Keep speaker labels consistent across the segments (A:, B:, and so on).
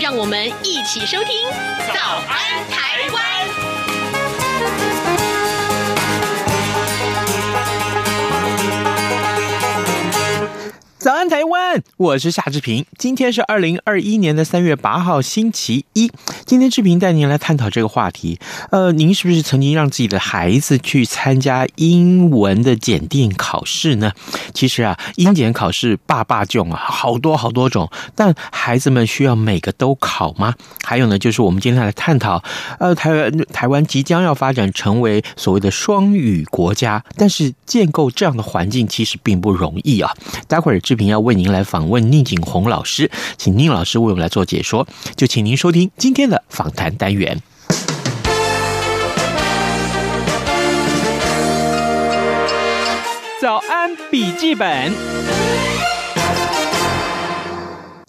A: 让我们一起收听《早安台湾》。
B: 早安，台湾！我是夏志平。今天是二零二一年的三月八号，星期一。今天志平带您来探讨这个话题。呃，您是不是曾经让自己的孩子去参加英文的检定考试呢？其实啊，英检考试爸爸囧啊，好多好多种。但孩子们需要每个都考吗？还有呢，就是我们今天来探讨，呃，台湾台湾即将要发展成为所谓的双语国家，但是建构这样的环境其实并不容易啊。待会儿志平要为您来访问宁景红老师，请宁老师为我们来做解说，就请您收听今天的访谈单元。早安笔记本，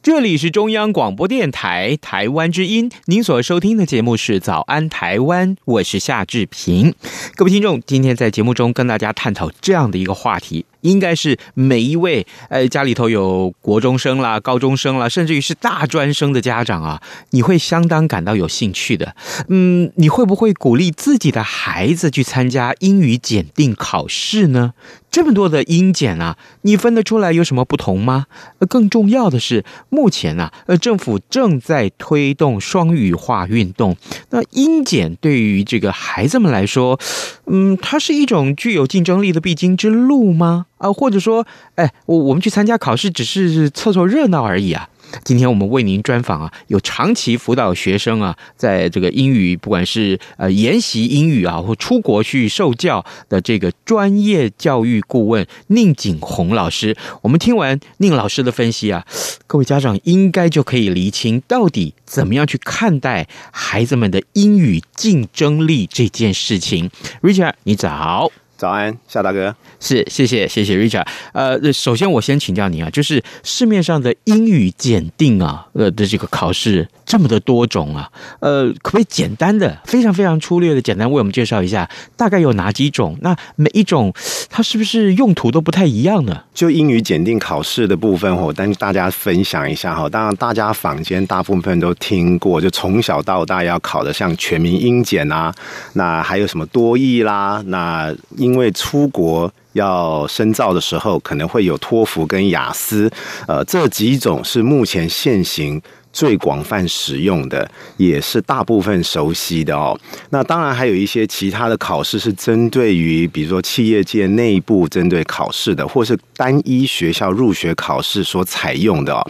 B: 这里是中央广播电台台湾之音，您所收听的节目是《早安台湾》，我是夏志平。各位听众，今天在节目中跟大家探讨这样的一个话题。应该是每一位呃家里头有国中生啦、高中生啦，甚至于是大专生的家长啊，你会相当感到有兴趣的。嗯，你会不会鼓励自己的孩子去参加英语检定考试呢？这么多的英检啊，你分得出来有什么不同吗？更重要的是，目前啊，呃，政府正在推动双语化运动。那英检对于这个孩子们来说，嗯，它是一种具有竞争力的必经之路吗？啊，或者说，哎，我我们去参加考试只是凑凑热闹而已啊。今天我们为您专访啊，有长期辅导学生啊，在这个英语，不管是呃研习英语啊，或出国去受教的这个专业教育顾问宁景红老师。我们听完宁老师的分析啊，各位家长应该就可以厘清到底怎么样去看待孩子们的英语竞争力这件事情。Richard，你早。
C: 早安，夏大哥，
B: 是，谢谢，谢谢 Richard。呃，首先我先请教您啊，就是市面上的英语检定啊，呃的这个考试这么的多种啊，呃，可不可以简单的、非常非常粗略的简单为我们介绍一下，大概有哪几种？那每一种它是不是用途都不太一样呢？
C: 就英语检定考试的部分，我跟大家分享一下哈。当然，大家坊间大部分都听过，就从小到大要考的，像全民英检啊，那还有什么多义啦，那。因为出国要深造的时候，可能会有托福跟雅思，呃，这几种是目前现行。最广泛使用的，也是大部分熟悉的哦。那当然还有一些其他的考试是针对于，比如说企业界内部针对考试的，或是单一学校入学考试所采用的哦。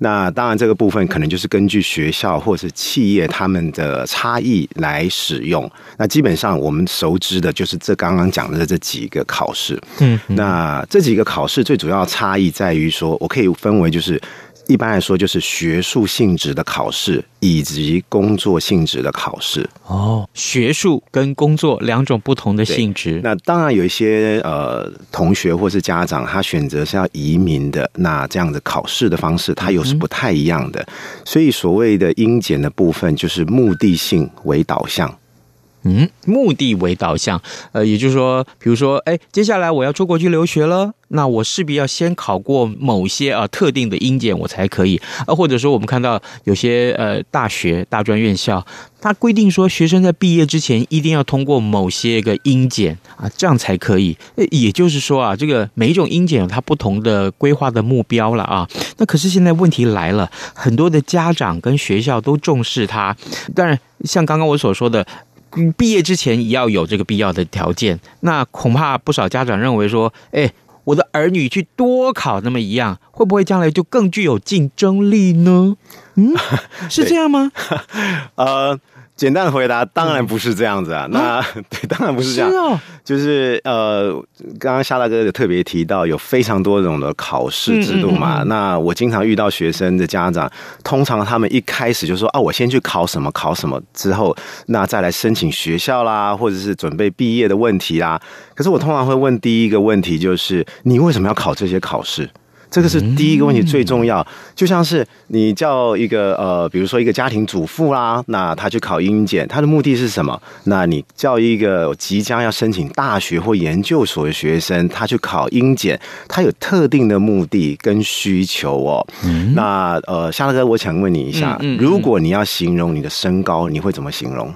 C: 那当然这个部分可能就是根据学校或是企业他们的差异来使用。那基本上我们熟知的就是这刚刚讲的这几个考试。嗯，那这几个考试最主要差异在于说，我可以分为就是。一般来说，就是学术性质的考试以及工作性质的考试。
B: 哦，学术跟工作两种不同的性质。
C: 那当然有一些呃同学或是家长，他选择是要移民的，那这样子考试的方式，它又是不太一样的。嗯、所以所谓的英检的部分，就是目的性为导向。
B: 嗯，目的为导向，呃，也就是说，比如说，哎，接下来我要出国去留学了，那我势必要先考过某些啊特定的英检，我才可以啊。或者说，我们看到有些呃大学大专院校，它规定说，学生在毕业之前一定要通过某些个英检啊，这样才可以。也就是说啊，这个每一种英检有它不同的规划的目标了啊。那可是现在问题来了，很多的家长跟学校都重视它，当然，像刚刚我所说的。毕业之前也要有这个必要的条件，那恐怕不少家长认为说，哎，我的儿女去多考那么一样，会不会将来就更具有竞争力呢？嗯，是这样吗？
C: 呃。简单的回答，当然不是这样子啊。那 对，当然不是这样。
B: 是哦，
C: 就是呃，刚刚夏大哥有特别提到，有非常多种的考试制度嘛。那我经常遇到学生的家长，通常他们一开始就说啊，我先去考什么考什么，之后那再来申请学校啦，或者是准备毕业的问题啦。可是我通常会问第一个问题，就是你为什么要考这些考试？这个是第一个问题，最重要。就像是你叫一个呃，比如说一个家庭主妇啦，那他去考英检，他的目的是什么？那你叫一个即将要申请大学或研究所的学生，他去考英检，他有特定的目的跟需求哦。嗯、那呃，夏大哥，我想问你一下，如果你要形容你的身高，你会怎么形容？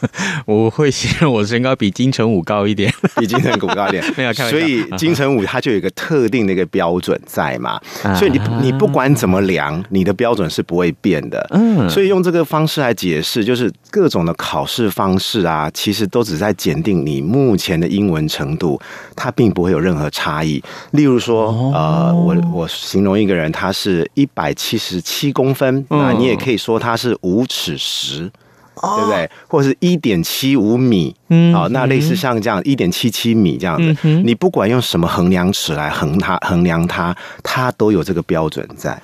B: 我会形容我身高比金城武高一点，
C: 比金城武高一点。没有开玩笑，所以金城武他就有一个特定的一个标准在嘛。所以你你不管怎么量，你的标准是不会变的。嗯，所以用这个方式来解释，就是各种的考试方式啊，其实都只在检定你目前的英文程度，它并不会有任何差异。例如说，呃，我我形容一个人，他是一百七十七公分，那你也可以说他是五尺十。对不对？或者是一点七五米，嗯，好，那类似像这样一点七七米这样子，嗯、你不管用什么衡量尺来衡它衡量它，它都有这个标准在。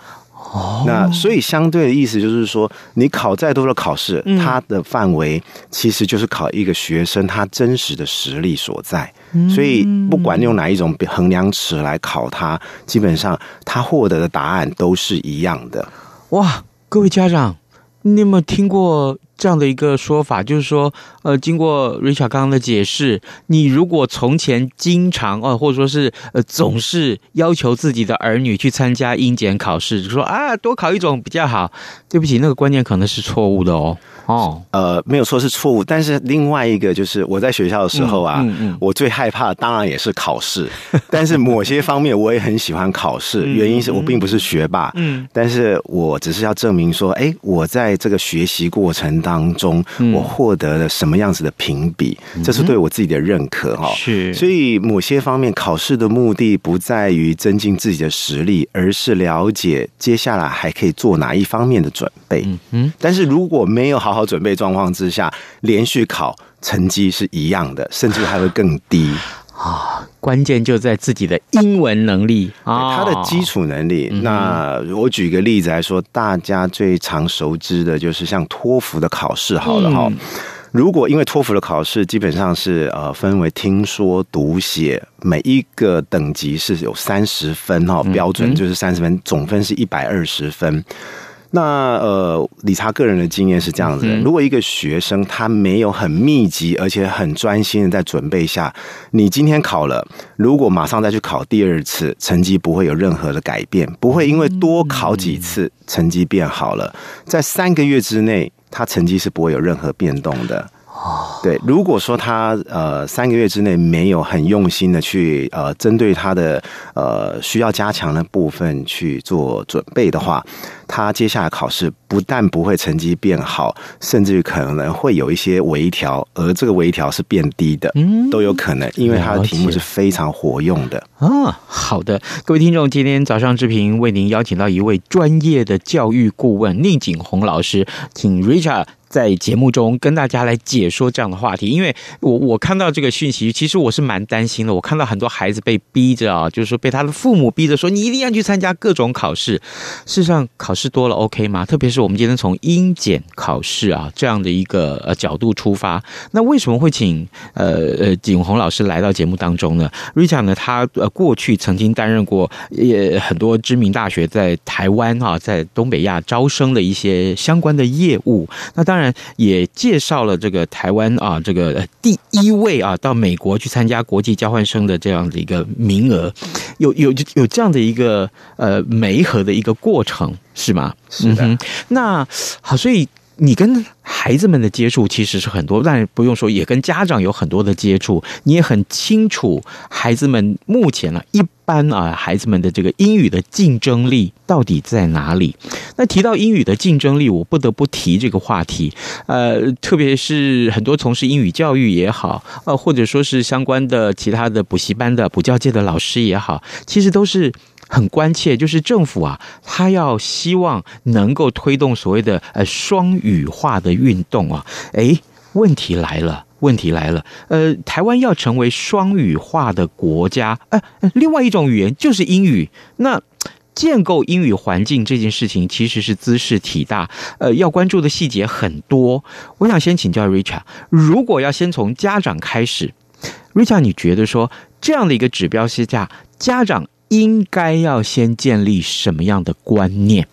C: 哦，那所以相对的意思就是说，你考再多的考试，嗯、它的范围其实就是考一个学生他真实的实力所在。嗯、所以不管用哪一种衡量尺来考他，基本上他获得的答案都是一样的。
B: 哇，各位家长，你有没有听过？这样的一个说法，就是说，呃，经过 Richard 刚刚的解释，你如果从前经常哦，或者说是呃，总是要求自己的儿女去参加英检考试，就说啊，多考一种比较好。对不起，那个观念可能是错误的哦。哦，
C: 呃，没有错是错误，但是另外一个就是我在学校的时候啊，嗯嗯嗯、我最害怕的当然也是考试，但是某些方面我也很喜欢考试，原因是我并不是学霸，嗯，但是我只是要证明说，哎，我在这个学习过程当中，我获得了什么样子的评比，这是对我自己的认可哈。是，所以某些方面考试的目的不在于增进自己的实力，而是了解接下来还可以做哪一方面的准备。嗯嗯，但是如果没有好好好准备状况之下，连续考成绩是一样的，甚至还会更低
B: 啊！关键就在自己的英文能力啊，
C: 他的基础能力。那我举个例子来说，大家最常熟知的就是像托福的考试，好了哈。如果因为托福的考试基本上是呃分为听说读写，每一个等级是有三十分哈，标准就是三十分，总分是一百二十分。那呃，理查个人的经验是这样子的：如果一个学生他没有很密集而且很专心的在准备下，你今天考了，如果马上再去考第二次，成绩不会有任何的改变，不会因为多考几次成绩变好了，在三个月之内，他成绩是不会有任何变动的。对，如果说他呃三个月之内没有很用心的去呃针对他的呃需要加强的部分去做准备的话，他接下来考试不但不会成绩变好，甚至于可能会有一些微调，而这个微调是变低的，嗯，都有可能，因为他的题目是非常活用的
B: 啊。好的，各位听众，今天早上志平为您邀请到一位专业的教育顾问宁景红老师，请 Richard。在节目中跟大家来解说这样的话题，因为我我看到这个讯息，其实我是蛮担心的。我看到很多孩子被逼着啊，就是说被他的父母逼着说，你一定要去参加各种考试。事实上，考试多了 OK 吗？特别是我们今天从英检考试啊这样的一个呃角度出发，那为什么会请呃呃景洪老师来到节目当中呢？Richard 呢，他呃过去曾经担任过也很多知名大学在台湾啊，在东北亚招生的一些相关的业务。那当然。当然也介绍了这个台湾啊，这个第一位啊到美国去参加国际交换生的这样的一个名额，有有有这样的一个呃媒合的一个过程是吗？
C: 是的。嗯、
B: 那好，所以你跟孩子们的接触其实是很多，但不用说，也跟家长有很多的接触，你也很清楚孩子们目前呢一。般啊，孩子们的这个英语的竞争力到底在哪里？那提到英语的竞争力，我不得不提这个话题。呃，特别是很多从事英语教育也好，呃，或者说是相关的其他的补习班的补教界的老师也好，其实都是很关切，就是政府啊，他要希望能够推动所谓的呃双语化的运动啊。诶，问题来了，问题来了。呃，台湾要成为双语化的国家，呃，另外一种语言就是英语。那建构英语环境这件事情其实是兹事体大，呃，要关注的细节很多。我想先请教 Richard，如果要先从家长开始，Richard，你觉得说这样的一个指标之下，家长应该要先建立什么样的观念？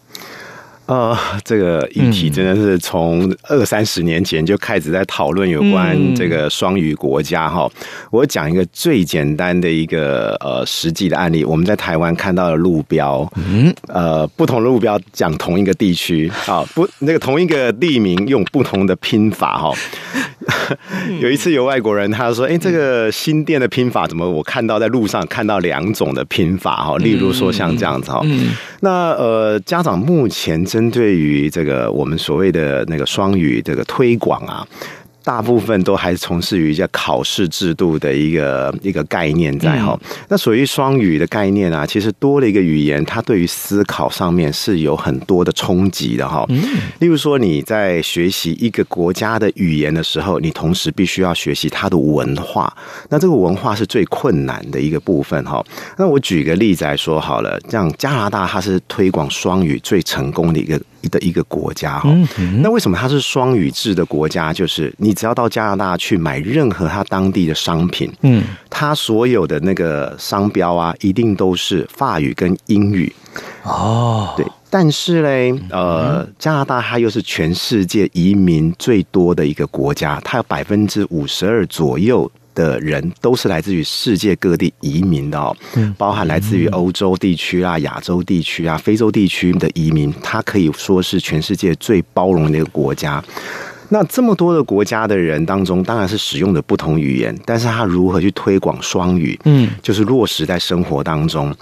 C: 呃，这个议题真的是从二三十年前就开始在讨论有关这个双语国家哈。嗯、我讲一个最简单的一个呃实际的案例，我们在台湾看到的路标，嗯，呃，不同的路标讲同一个地区啊，不，那个同一个地名用不同的拼法哈。有一次有外国人他说：“哎，这个新店的拼法怎么我看到在路上看到两种的拼法哈？例如说像这样子哈，嗯、那呃家长目前。”针对于这个我们所谓的那个双语这个推广啊。大部分都还是从事于一些考试制度的一个一个概念在哈。嗯、那属于双语的概念啊，其实多了一个语言，它对于思考上面是有很多的冲击的哈。嗯、例如说你在学习一个国家的语言的时候，你同时必须要学习它的文化。那这个文化是最困难的一个部分哈。那我举个例子来说好了，像加拿大，它是推广双语最成功的一个。的一个国家哈，那为什么它是双语制的国家？就是你只要到加拿大去买任何它当地的商品，嗯，它所有的那个商标啊，一定都是法语跟英语哦。对，但是嘞，呃，加拿大它又是全世界移民最多的一个国家，它有百分之五十二左右。的人都是来自于世界各地移民的哦，包含来自于欧洲地区啊、亚洲地区啊、非洲地区的移民，它可以说是全世界最包容的一个国家。那这么多的国家的人当中，当然是使用的不同语言，但是他如何去推广双语？嗯，就是落实在生活当中。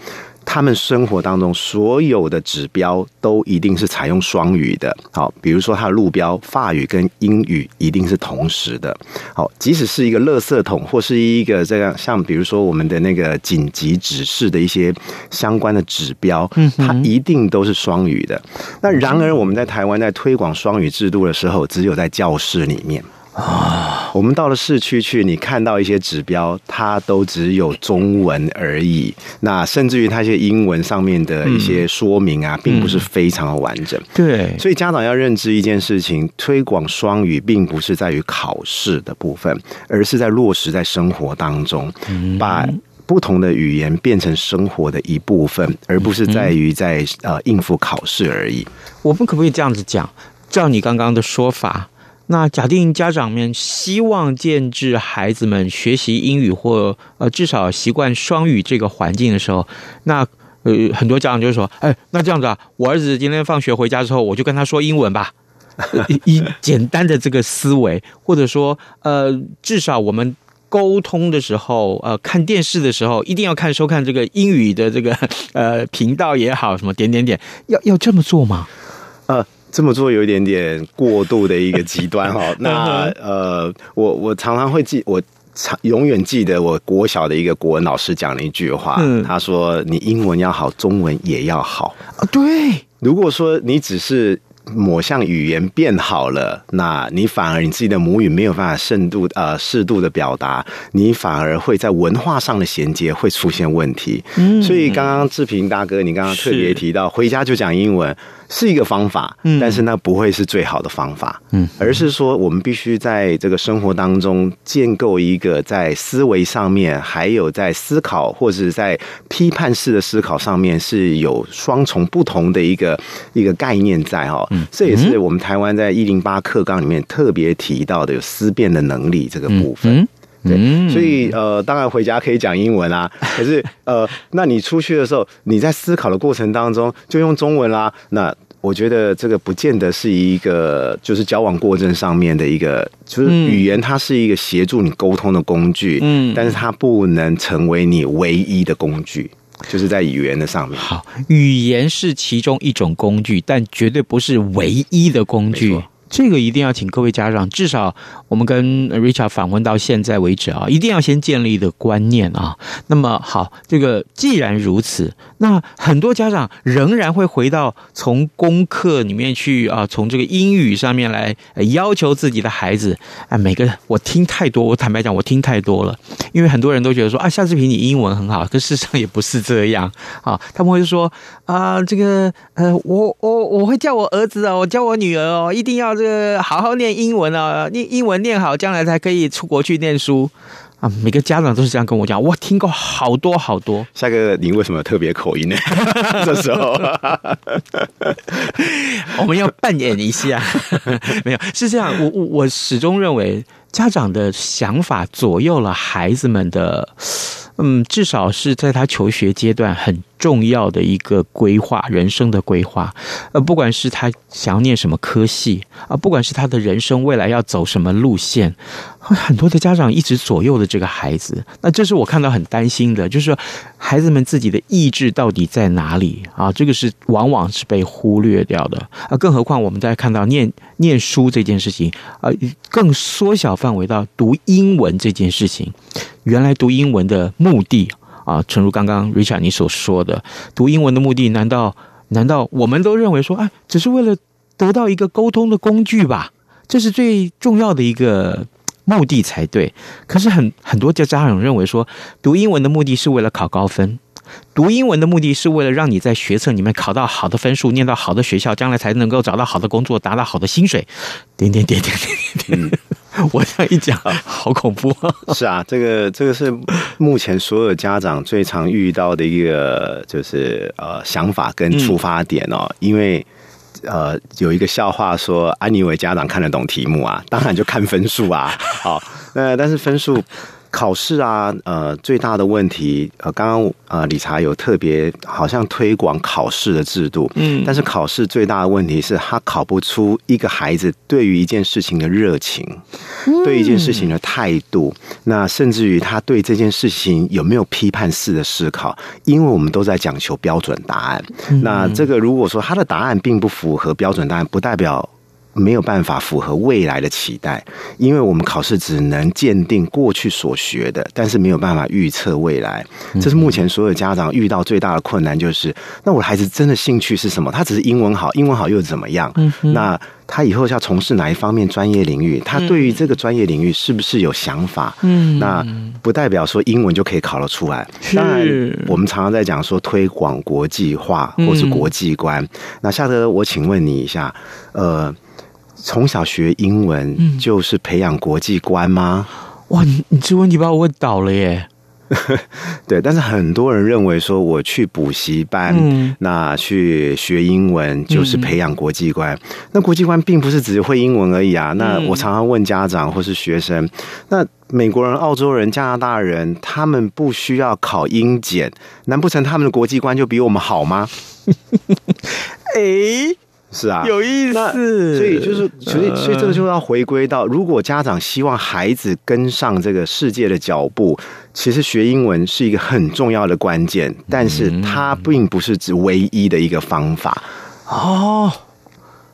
C: 他们生活当中所有的指标都一定是采用双语的，好，比如说它的路标，法语跟英语一定是同时的，好，即使是一个垃圾桶或是一个这样，像比如说我们的那个紧急指示的一些相关的指标，它一定都是双语的。那然而我们在台湾在推广双语制度的时候，只有在教室里面。啊，我们到了市区去，你看到一些指标，它都只有中文而已。那甚至于它一些英文上面的一些说明啊，并不是非常的完整。对，所以家长要认知一件事情：推广双语，并不是在于考试的部分，而是在落实在生活当中，把不同的语言变成生活的一部分，而不是在于在呃应付考试而已。
B: 我们可不可以这样子讲？照你刚刚的说法。那假定家长们希望建置孩子们学习英语或呃至少习惯双语这个环境的时候，那呃很多家长就说：“哎，那这样子啊，我儿子今天放学回家之后，我就跟他说英文吧。”以简单的这个思维，或者说呃至少我们沟通的时候，呃看电视的时候，一定要看收看这个英语的这个呃频道也好，什么点点点，要要这么做吗？
C: 呃。这么做有一点点过度的一个极端哈。那呃，我我常常会记，我常永远记得我国小的一个国文老师讲了一句话，嗯，他说：“你英文要好，中文也要好。”啊，对。如果说你只是某项语言变好了，那你反而你自己的母语没有办法深度呃适度的表达，你反而会在文化上的衔接会出现问题。嗯，所以刚刚志平大哥，你刚刚特别提到，回家就讲英文。是一个方法，但是那不会是最好的方法，嗯，而是说我们必须在这个生活当中建构一个在思维上面，还有在思考或者在批判式的思考上面是有双重不同的一个一个概念在哈，嗯，这也是我们台湾在一零八课纲里面特别提到的有思辨的能力这个部分，对，所以呃，当然回家可以讲英文啦，可是呃，那你出去的时候，你在思考的过程当中就用中文啦，那。我觉得这个不见得是一个，就是交往过程上面的一个，就是语言它是一个协助你沟通的工具，嗯，但是它不能成为你唯一的工具，就是在语言的上面。好，
B: 语言是其中一种工具，但绝对不是唯一的工具。这个一定要请各位家长，至少我们跟 Richard 访问到现在为止啊，一定要先建立的观念啊。那么好，这个既然如此，那很多家长仍然会回到从功课里面去啊，从这个英语上面来要求自己的孩子。哎，每个我听太多，我坦白讲，我听太多了。因为很多人都觉得说啊，夏志平你英文很好，可事实上也不是这样 啊。他们会说啊，这个呃，我我我会叫我儿子哦，我教我女儿哦，一定要这个好好念英文啊，念英文念好，将来才可以出国去念书。啊，每个家长都是这样跟我讲，我听过好多好多。
C: 夏哥，您为什么有特别口音呢？这时候
B: 我们要扮演一下，没有，是这样。我我我始终认为，家长的想法左右了孩子们的，嗯，至少是在他求学阶段很重要的一个规划，人生的规划。呃，不管是他想要念什么科系啊，不管是他的人生未来要走什么路线。很多的家长一直左右的这个孩子，那这是我看到很担心的，就是说孩子们自己的意志到底在哪里啊？这个是往往是被忽略掉的啊！更何况我们在看到念念书这件事情啊，更缩小范围到读英文这件事情。原来读英文的目的啊，诚如刚刚 Richard 你所说的，读英文的目的，难道难道我们都认为说，啊，只是为了得到一个沟通的工具吧？这是最重要的一个。目的才对，可是很很多家家长认为说，读英文的目的是为了考高分，读英文的目的是为了让你在学测里面考到好的分数，念到好的学校，将来才能够找到好的工作，达到好的薪水。点点点点点点点，我这样一讲，好恐怖啊！
C: 是啊，这个这个是目前所有家长最常遇到的一个就是呃想法跟出发点哦，嗯、因为。呃，有一个笑话说，安妮以为家长看得懂题目啊？当然就看分数啊。好，那但是分数。考试啊，呃，最大的问题，呃，刚刚呃，理查有特别好像推广考试的制度，嗯，但是考试最大的问题是他考不出一个孩子对于一件事情的热情，嗯、对一件事情的态度，那甚至于他对这件事情有没有批判式的思考，因为我们都在讲求标准答案，嗯、那这个如果说他的答案并不符合标准答案，不代表。没有办法符合未来的期待，因为我们考试只能鉴定过去所学的，但是没有办法预测未来。这是目前所有家长遇到最大的困难，就是那我的孩子真的兴趣是什么？他只是英文好，英文好又怎么样？嗯、那他以后要从事哪一方面专业领域？他对于这个专业领域是不是有想法？嗯，那不代表说英文就可以考得出来。当然，我们常常在讲说推广国际化或是国际观。嗯、那夏德，我请问你一下，呃。从小学英文就是培养国际观吗？
B: 哇，你你这问题把我问倒了耶！
C: 对，但是很多人认为说，我去补习班，嗯、那去学英文就是培养国际观。嗯、那国际观并不是只会英文而已啊。那我常常问家长或是学生，那美国人、澳洲人、加拿大人，他们不需要考英检，难不成他们的国际观就比我们好吗？
B: 诶
C: 是啊，
B: 有意思。
C: 所以就是，所以所以这个就要回归到，如果家长希望孩子跟上这个世界的脚步，其实学英文是一个很重要的关键，但是它并不是指唯一的一个方法
B: 哦。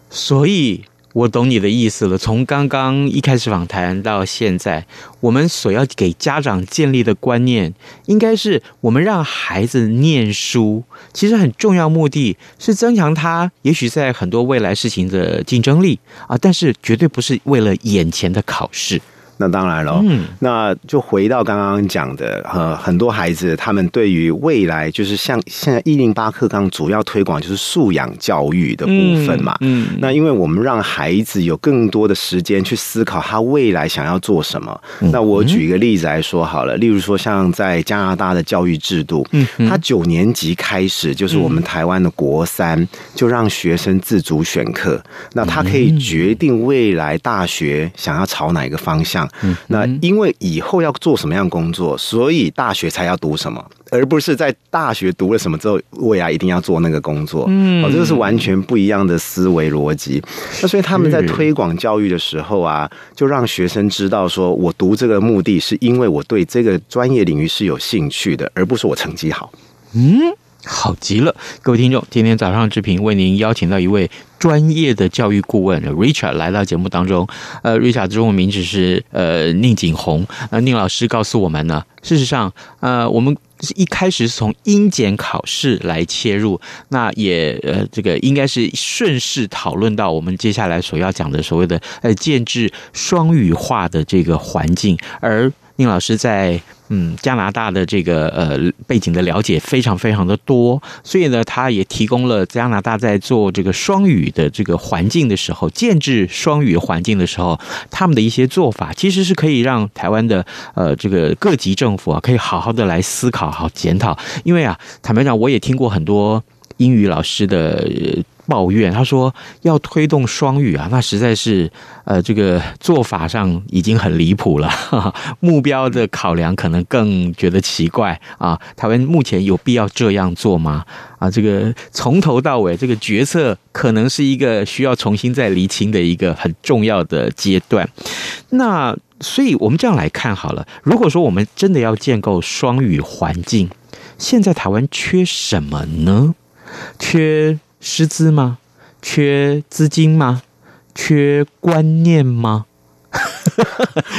B: 所以。我懂你的意思了。从刚刚一开始访谈到现在，我们所要给家长建立的观念，应该是我们让孩子念书，其实很重要目的是增强他，也许在很多未来事情的竞争力啊，但是绝对不是为了眼前的考试。
C: 那当然了，嗯，那就回到刚刚讲的，呃，很多孩子他们对于未来，就是像现在一零八课纲主要推广就是素养教育的部分嘛，嗯，嗯，那因为我们让孩子有更多的时间去思考他未来想要做什么。嗯，那我举一个例子来说好了，例如说像在加拿大的教育制度，嗯，他九年级开始就是我们台湾的国三，就让学生自主选课，那他可以决定未来大学想要朝哪一个方向。嗯，那因为以后要做什么样工作，所以大学才要读什么，而不是在大学读了什么之后，未来一定要做那个工作。嗯，哦，这个是完全不一样的思维逻辑。那所以他们在推广教育的时候啊，就让学生知道说，我读这个目的是因为我对这个专业领域是有兴趣的，而不是我成绩好。嗯。
B: 好极了，各位听众，今天早上志平为您邀请到一位专业的教育顾问 Richard 来到节目当中。呃，Richard 中文名字是呃宁景鸿。那宁老师告诉我们呢，事实上，呃，我们一开始是从英检考试来切入，那也呃这个应该是顺势讨论到我们接下来所要讲的所谓的呃建制双语化的这个环境，而宁老师在。嗯，加拿大的这个呃背景的了解非常非常的多，所以呢，他也提供了加拿大在做这个双语的这个环境的时候，建制双语环境的时候，他们的一些做法，其实是可以让台湾的呃这个各级政府啊，可以好好的来思考、好检讨。因为啊，坦白讲，我也听过很多英语老师的。抱怨，他说要推动双语啊，那实在是呃，这个做法上已经很离谱了，目标的考量可能更觉得奇怪啊。台湾目前有必要这样做吗？啊，这个从头到尾这个决策可能是一个需要重新再厘清的一个很重要的阶段。那所以我们这样来看好了，如果说我们真的要建构双语环境，现在台湾缺什么呢？缺。师资吗？缺资金吗？缺观念吗？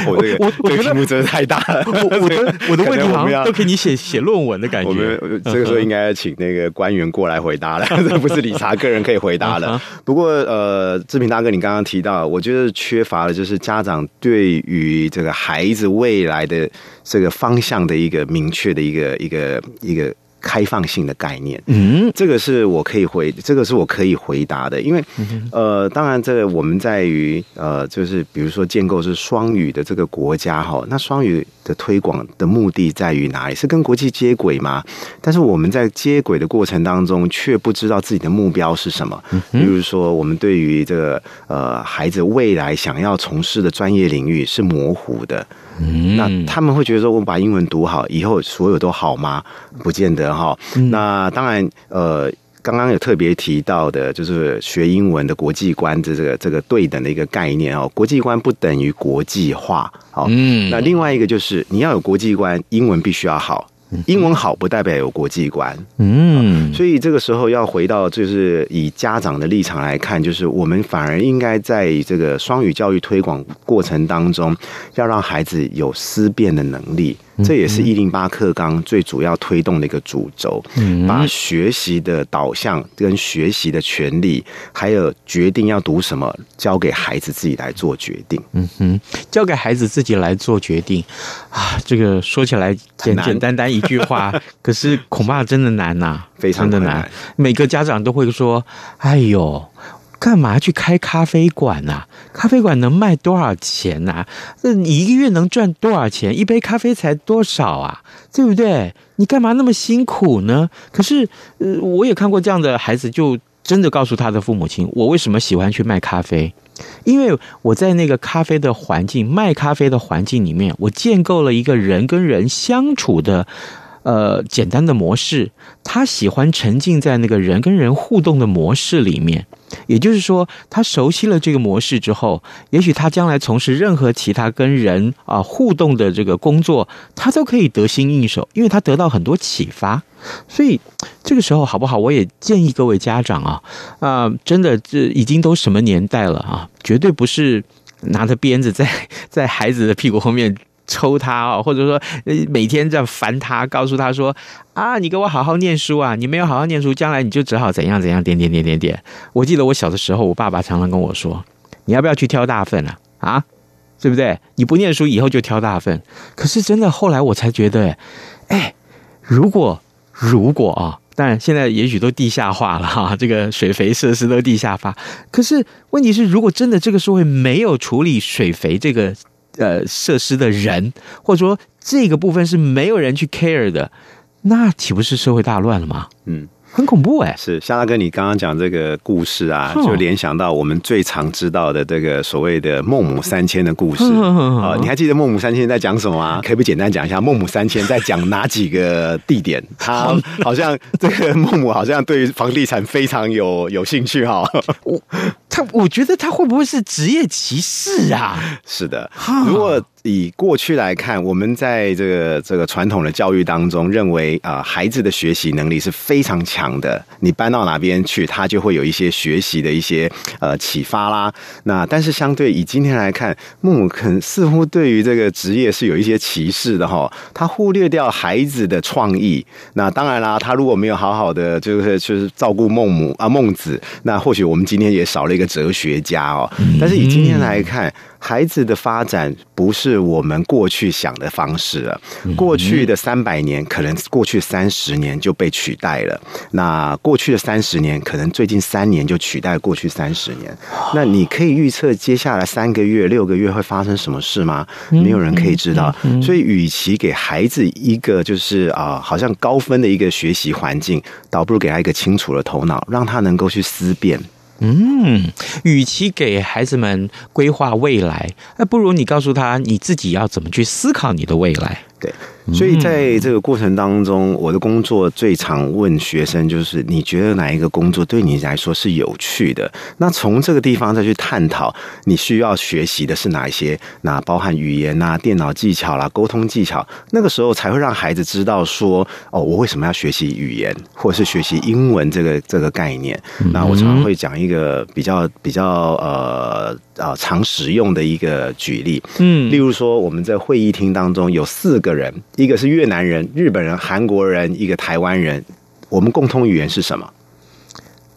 C: 我我我觉得题目真的太大了。
B: 我我的 我的问题好像都给你写写论文的感觉。
C: 我们这个时候应该请那个官员过来回答了，这不是理查个人可以回答的。不过呃，志平大哥，你刚刚提到，我觉得缺乏的就是家长对于这个孩子未来的这个方向的一个明确的一个一个一个。开放性的概念，嗯，这个是我可以回，这个是我可以回答的，因为，呃，当然，这个我们在于，呃，就是比如说建构是双语的这个国家哈，那双语的推广的目的在于哪里？是跟国际接轨吗？但是我们在接轨的过程当中，却不知道自己的目标是什么。比如说，我们对于这个呃孩子未来想要从事的专业领域是模糊的。嗯，那他们会觉得说，我把英文读好，以后所有都好吗？不见得哈。那当然，呃，刚刚有特别提到的，就是学英文的国际观的这个这个对等的一个概念哦。国际观不等于国际化。好，嗯，那另外一个就是你要有国际观，英文必须要好。英文好不代表有国际观，嗯，所以这个时候要回到就是以家长的立场来看，就是我们反而应该在这个双语教育推广过程当中，要让孩子有思辨的能力。这也是一零八课纲最主要推动的一个主轴，把学习的导向跟学习的权利，还有决定要读什么，交给孩子自己来做决定。嗯哼，
B: 交给孩子自己来做决定啊，这个说起来简简单单一句话，可是恐怕真的难呐、啊，
C: 非常的难。
B: 每个家长都会说：“哎呦。”干嘛去开咖啡馆啊？咖啡馆能卖多少钱呐？那你一个月能赚多少钱？一杯咖啡才多少啊？对不对？你干嘛那么辛苦呢？可是，呃，我也看过这样的孩子，就真的告诉他的父母亲：我为什么喜欢去卖咖啡？因为我在那个咖啡的环境，卖咖啡的环境里面，我建构了一个人跟人相处的。呃，简单的模式，他喜欢沉浸在那个人跟人互动的模式里面。也就是说，他熟悉了这个模式之后，也许他将来从事任何其他跟人啊互动的这个工作，他都可以得心应手，因为他得到很多启发。所以这个时候好不好？我也建议各位家长啊，啊，真的这已经都什么年代了啊，绝对不是拿着鞭子在 在孩子的屁股后面。抽他哦，或者说每天这样烦他，告诉他说啊，你给我好好念书啊，你没有好好念书，将来你就只好怎样怎样，点点点点点。我记得我小的时候，我爸爸常常跟我说，你要不要去挑大粪啊？啊，对不对？你不念书，以后就挑大粪。可是真的后来我才觉得，哎，如果如果啊，当然现在也许都地下化了哈，这个水肥设施都地下化。可是问题是，如果真的这个社会没有处理水肥这个。呃，设施的人，或者说这个部分是没有人去 care 的，那岂不是社会大乱了吗？嗯。很恐怖哎、欸，
C: 是夏大哥，你刚刚讲这个故事啊，就联想到我们最常知道的这个所谓的孟母三迁的故事啊。你还记得孟母三迁在讲什么吗？可以不简单讲一下孟母三迁在讲哪几个地点？他 好像这个孟母好像对于房地产非常有有兴趣哈。
B: 我他，我觉得他会不会是职业歧视啊？
C: 是的，如果。以过去来看，我们在这个这个传统的教育当中，认为啊、呃，孩子的学习能力是非常强的。你搬到哪边去，他就会有一些学习的一些呃启发啦。那但是相对以今天来看，孟母可能似乎对于这个职业是有一些歧视的哈。他忽略掉孩子的创意。那当然啦，他如果没有好好的就是就是照顾孟母啊孟子，那或许我们今天也少了一个哲学家哦。但是以今天来看。孩子的发展不是我们过去想的方式了。过去的三百年，可能过去三十年就被取代了。那过去的三十年，可能最近三年就取代过去三十年。那你可以预测接下来三个月、六个月会发生什么事吗？没有人可以知道。所以，与其给孩子一个就是啊，好像高分的一个学习环境，倒不如给他一个清楚的头脑，让他能够去思辨。
B: 嗯，与其给孩子们规划未来，那不如你告诉他你自己要怎么去思考你的未来。
C: 对。所以在这个过程当中，我的工作最常问学生就是：你觉得哪一个工作对你来说是有趣的？那从这个地方再去探讨，你需要学习的是哪一些？那包含语言呐、电脑技巧啦、沟通技巧，那个时候才会让孩子知道说：哦，我为什么要学习语言，或者是学习英文这个这个概念？那我常常会讲一个比较比较呃呃常使用的一个举例，嗯，例如说我们在会议厅当中有四个人。一个是越南人、日本人、韩国人，一个台湾人。我们共通语言是什么？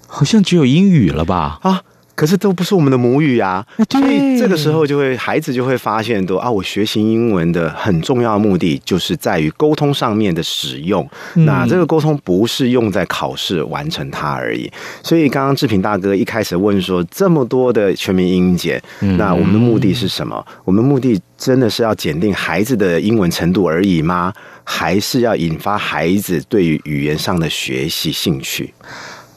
B: 好像只有英语了吧？
C: 啊！可是都不是我们的母语啊，所以这个时候就会孩子就会发现说啊，我学习英文的很重要的目的就是在于沟通上面的使用。那这个沟通不是用在考试完成它而已。所以刚刚志平大哥一开始问说，这么多的全民英检，那我们的目的是什么？我们目的真的是要检定孩子的英文程度而已吗？还是要引发孩子对于语言上的学习兴趣？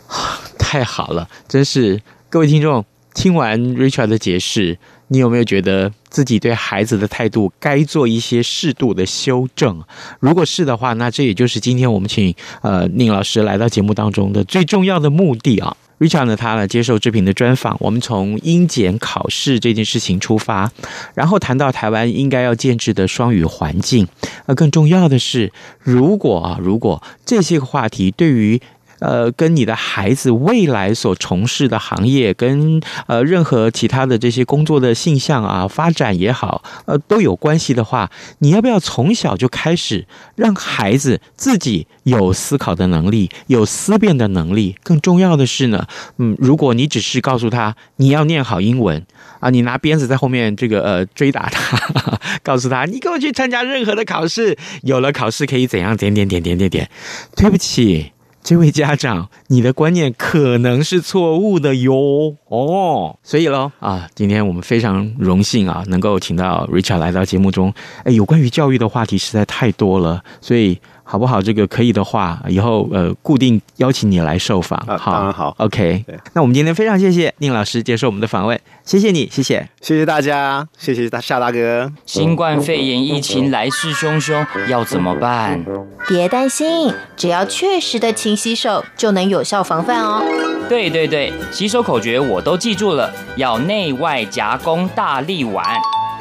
B: 太好了，真是。各位听众，听完 Richard 的解释，你有没有觉得自己对孩子的态度该做一些适度的修正？如果是的话，那这也就是今天我们请呃宁老师来到节目当中的最重要的目的啊。Richard 呢，他呢接受志平的专访，我们从英检考试这件事情出发，然后谈到台湾应该要建置的双语环境。那，更重要的是，如果啊，如果这些个话题对于呃，跟你的孩子未来所从事的行业，跟呃任何其他的这些工作的性向啊、发展也好，呃都有关系的话，你要不要从小就开始让孩子自己有思考的能力，有思辨的能力？更重要的是呢，嗯，如果你只是告诉他你要念好英文啊，你拿鞭子在后面这个呃追打他，告诉他你给我去参加任何的考试，有了考试可以怎样？点点点点点点，对不起。这位家长，你的观念可能是错误的哟。哦，所以喽啊，今天我们非常荣幸啊，能够请到 Richard 来到节目中。哎，有关于教育的话题实在太多了，所以。好不好？这个可以的话，以后呃固定邀请你来受访。好，
C: 当然好。
B: OK，那我们今天非常谢谢宁老师接受我们的访问，谢谢你，谢谢，
C: 谢谢大家，谢谢大夏大哥。
D: 新冠肺炎疫情来势汹汹，要怎么办？
A: 别担心，只要确实的勤洗手，就能有效防范哦。
D: 对对对，洗手口诀我都记住了，要内外夹攻大立腕。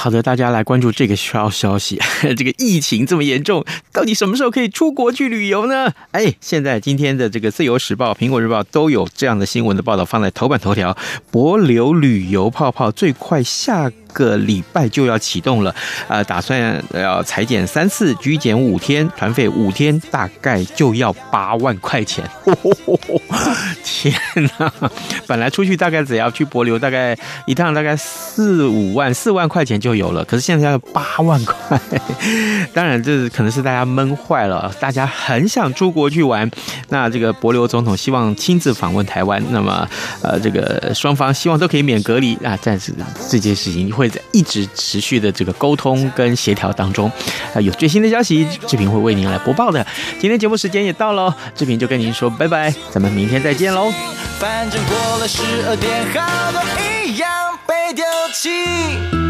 B: 好的，大家来关注这个消消息。这个疫情这么严重，到底什么时候可以出国去旅游呢？哎，现在今天的这个《自由时报》、《苹果日报》都有这样的新闻的报道，放在头版头条。博流旅游泡泡最快下个礼拜就要启动了，呃，打算要裁减三次，居减五天，团费五天，大概就要八万块钱。天哪！本来出去大概只要去帛琉，大概一趟大概四五万，四万块钱就有了，可是现在要八万块。当然，这可能是大家闷坏了，大家很想出国去玩。那这个帛琉总统希望亲自访问台湾，那么呃，这个双方希望都可以免隔离啊。暂时这件事情会在一直持续的这个沟通跟协调当中。啊，有最新的消息，志平会为您来播报的。今天节目时间也到了，志平就跟您说拜拜，咱们明天再见喽。
E: 反正过了十二点，好多一样被丢弃。